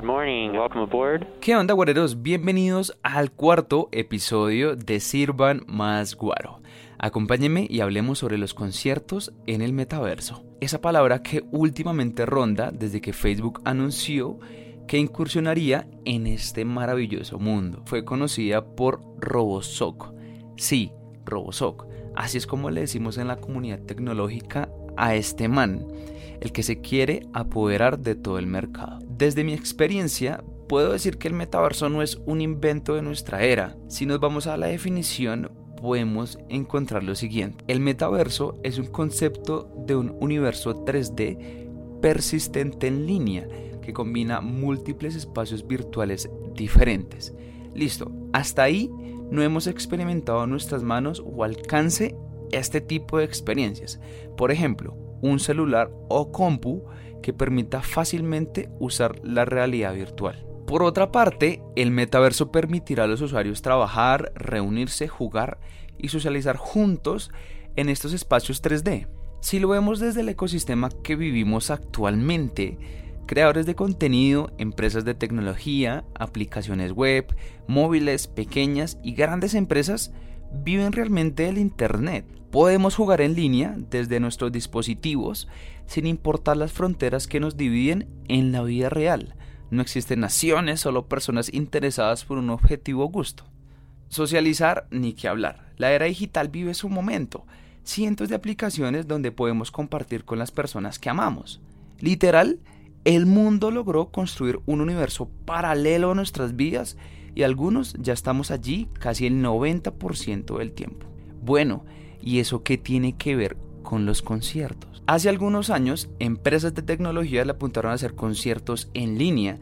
Good morning. Welcome aboard. ¿Qué onda, guareros? Bienvenidos al cuarto episodio de Sirvan Más Guaro. Acompáñenme y hablemos sobre los conciertos en el metaverso. Esa palabra que últimamente ronda desde que Facebook anunció que incursionaría en este maravilloso mundo. Fue conocida por Robosoc. Sí, Robosoc. Así es como le decimos en la comunidad tecnológica a este man, el que se quiere apoderar de todo el mercado. Desde mi experiencia, puedo decir que el metaverso no es un invento de nuestra era. Si nos vamos a la definición, podemos encontrar lo siguiente. El metaverso es un concepto de un universo 3D persistente en línea que combina múltiples espacios virtuales diferentes. Listo, hasta ahí no hemos experimentado nuestras manos o alcance este tipo de experiencias. Por ejemplo, un celular o compu que permita fácilmente usar la realidad virtual. Por otra parte, el metaverso permitirá a los usuarios trabajar, reunirse, jugar y socializar juntos en estos espacios 3D. Si lo vemos desde el ecosistema que vivimos actualmente, creadores de contenido, empresas de tecnología, aplicaciones web, móviles, pequeñas y grandes empresas viven realmente el Internet. Podemos jugar en línea desde nuestros dispositivos sin importar las fronteras que nos dividen en la vida real. No existen naciones, solo personas interesadas por un objetivo gusto. Socializar ni que hablar. La era digital vive su momento. Cientos de aplicaciones donde podemos compartir con las personas que amamos. Literal, el mundo logró construir un universo paralelo a nuestras vidas y algunos ya estamos allí casi el 90% del tiempo. Bueno, ¿y eso qué tiene que ver con los conciertos? Hace algunos años, empresas de tecnología le apuntaron a hacer conciertos en línea,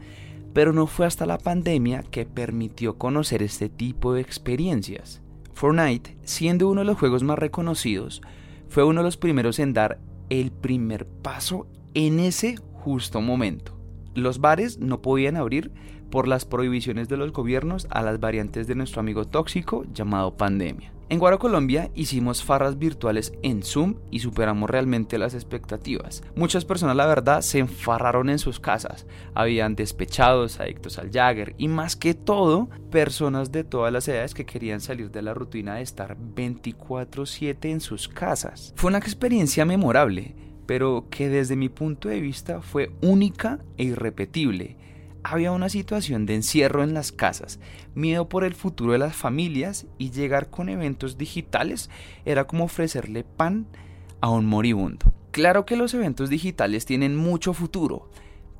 pero no fue hasta la pandemia que permitió conocer este tipo de experiencias. Fortnite, siendo uno de los juegos más reconocidos, fue uno de los primeros en dar el primer paso en ese justo momento. Los bares no podían abrir por las prohibiciones de los gobiernos a las variantes de nuestro amigo tóxico llamado pandemia. En Guaro Colombia hicimos farras virtuales en Zoom y superamos realmente las expectativas. Muchas personas la verdad se enfarraron en sus casas. Habían despechados, adictos al Jagger y más que todo, personas de todas las edades que querían salir de la rutina de estar 24/7 en sus casas. Fue una experiencia memorable pero que desde mi punto de vista fue única e irrepetible. Había una situación de encierro en las casas, miedo por el futuro de las familias y llegar con eventos digitales era como ofrecerle pan a un moribundo. Claro que los eventos digitales tienen mucho futuro,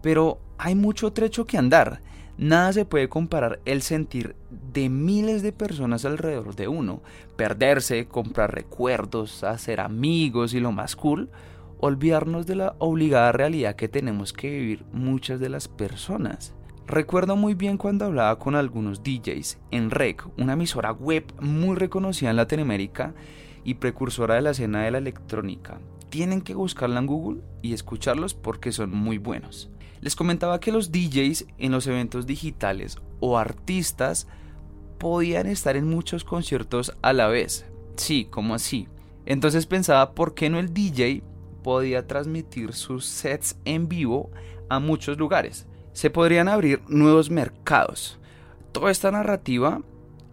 pero hay mucho trecho que andar. Nada se puede comparar el sentir de miles de personas alrededor de uno, perderse, comprar recuerdos, hacer amigos y lo más cool, olvidarnos de la obligada realidad que tenemos que vivir muchas de las personas. Recuerdo muy bien cuando hablaba con algunos DJs en REC, una emisora web muy reconocida en Latinoamérica y precursora de la escena de la electrónica. Tienen que buscarla en Google y escucharlos porque son muy buenos. Les comentaba que los DJs en los eventos digitales o artistas podían estar en muchos conciertos a la vez. Sí, como así. Entonces pensaba, ¿por qué no el DJ podía transmitir sus sets en vivo a muchos lugares. Se podrían abrir nuevos mercados. Toda esta narrativa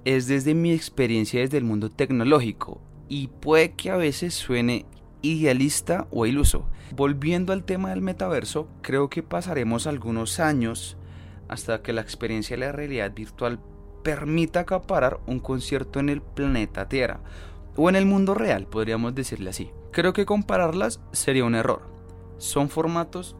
es desde mi experiencia desde el mundo tecnológico y puede que a veces suene idealista o iluso. Volviendo al tema del metaverso, creo que pasaremos algunos años hasta que la experiencia de la realidad virtual permita acaparar un concierto en el planeta Tierra o en el mundo real, podríamos decirle así. Creo que compararlas sería un error. Son formatos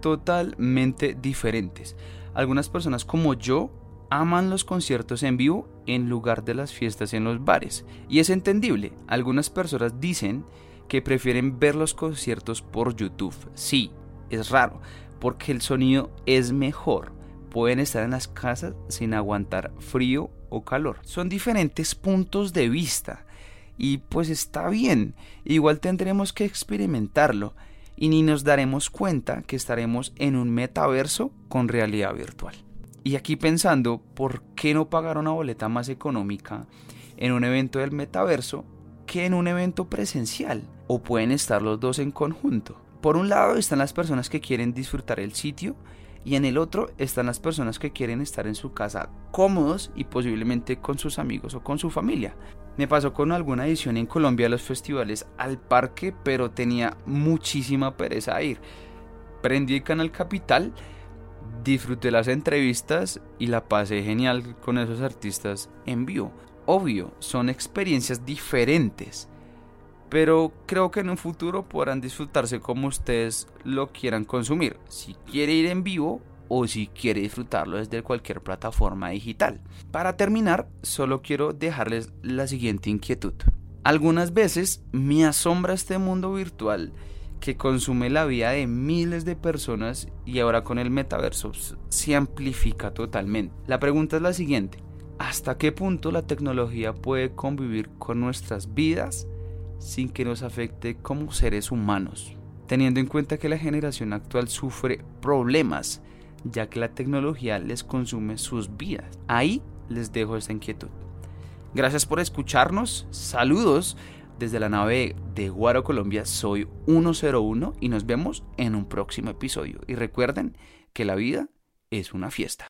totalmente diferentes. Algunas personas como yo aman los conciertos en vivo en lugar de las fiestas en los bares. Y es entendible. Algunas personas dicen que prefieren ver los conciertos por YouTube. Sí, es raro, porque el sonido es mejor. Pueden estar en las casas sin aguantar frío o calor. Son diferentes puntos de vista y pues está bien, igual tendremos que experimentarlo y ni nos daremos cuenta que estaremos en un metaverso con realidad virtual. Y aquí pensando, ¿por qué no pagar una boleta más económica en un evento del metaverso que en un evento presencial? ¿O pueden estar los dos en conjunto? Por un lado están las personas que quieren disfrutar el sitio y en el otro están las personas que quieren estar en su casa cómodos y posiblemente con sus amigos o con su familia. Me pasó con alguna edición en Colombia los festivales al parque, pero tenía muchísima pereza a ir. Prendí el canal Capital, disfruté las entrevistas y la pasé genial con esos artistas en vivo. Obvio, son experiencias diferentes, pero creo que en un futuro podrán disfrutarse como ustedes lo quieran consumir. Si quiere ir en vivo o si quiere disfrutarlo desde cualquier plataforma digital. Para terminar, solo quiero dejarles la siguiente inquietud. Algunas veces me asombra este mundo virtual que consume la vida de miles de personas y ahora con el metaverso se amplifica totalmente. La pregunta es la siguiente. ¿Hasta qué punto la tecnología puede convivir con nuestras vidas sin que nos afecte como seres humanos? Teniendo en cuenta que la generación actual sufre problemas ya que la tecnología les consume sus vidas. Ahí les dejo esta inquietud. Gracias por escucharnos, saludos desde la nave de Guaro Colombia, soy 101 y nos vemos en un próximo episodio. Y recuerden que la vida es una fiesta.